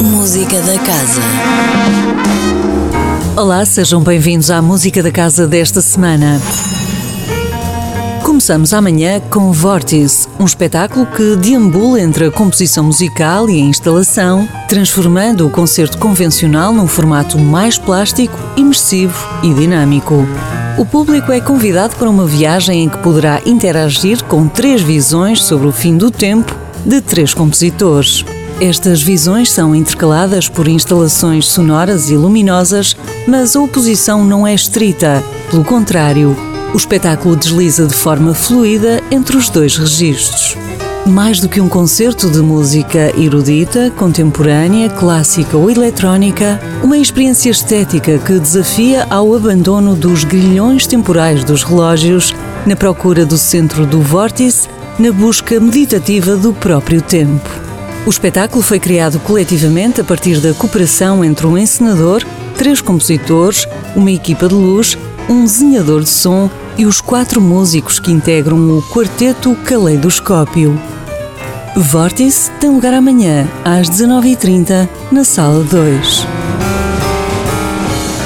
Música da Casa. Olá, sejam bem-vindos à Música da Casa desta semana. Começamos amanhã com Vortice, um espetáculo que deambula entre a composição musical e a instalação, transformando o concerto convencional num formato mais plástico, imersivo e dinâmico. O público é convidado para uma viagem em que poderá interagir com três visões sobre o fim do tempo de três compositores. Estas visões são intercaladas por instalações sonoras e luminosas, mas a oposição não é estrita. Pelo contrário, o espetáculo desliza de forma fluida entre os dois registros. Mais do que um concerto de música erudita, contemporânea, clássica ou eletrónica, uma experiência estética que desafia ao abandono dos grilhões temporais dos relógios, na procura do centro do vórtice, na busca meditativa do próprio tempo. O espetáculo foi criado coletivamente a partir da cooperação entre um encenador, três compositores, uma equipa de luz, um desenhador de som e os quatro músicos que integram o quarteto Caleidoscópio. Vórtice tem lugar amanhã, às 19h30, na Sala 2.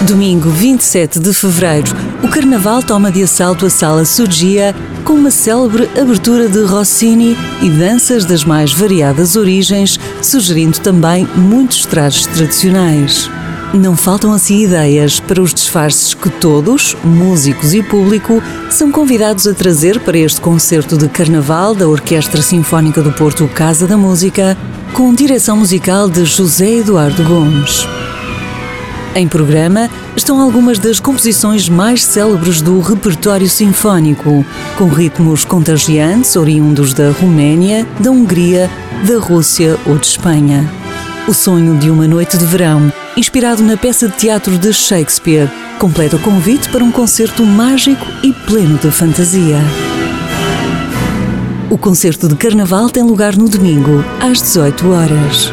Domingo 27 de fevereiro, o Carnaval toma de assalto a Sala Sugia com uma célebre abertura de Rossini e danças das mais variadas origens, sugerindo também muitos trajes tradicionais. Não faltam assim ideias para os disfarces que todos, músicos e público, são convidados a trazer para este concerto de carnaval da Orquestra Sinfónica do Porto Casa da Música, com direção musical de José Eduardo Gomes. Em programa estão algumas das composições mais célebres do repertório sinfónico, com ritmos contagiantes oriundos da Roménia, da Hungria, da Rússia ou de Espanha. O sonho de uma noite de verão inspirado na peça de teatro de Shakespeare, completa o convite para um concerto mágico e pleno de fantasia. O concerto de Carnaval tem lugar no domingo, às 18 horas.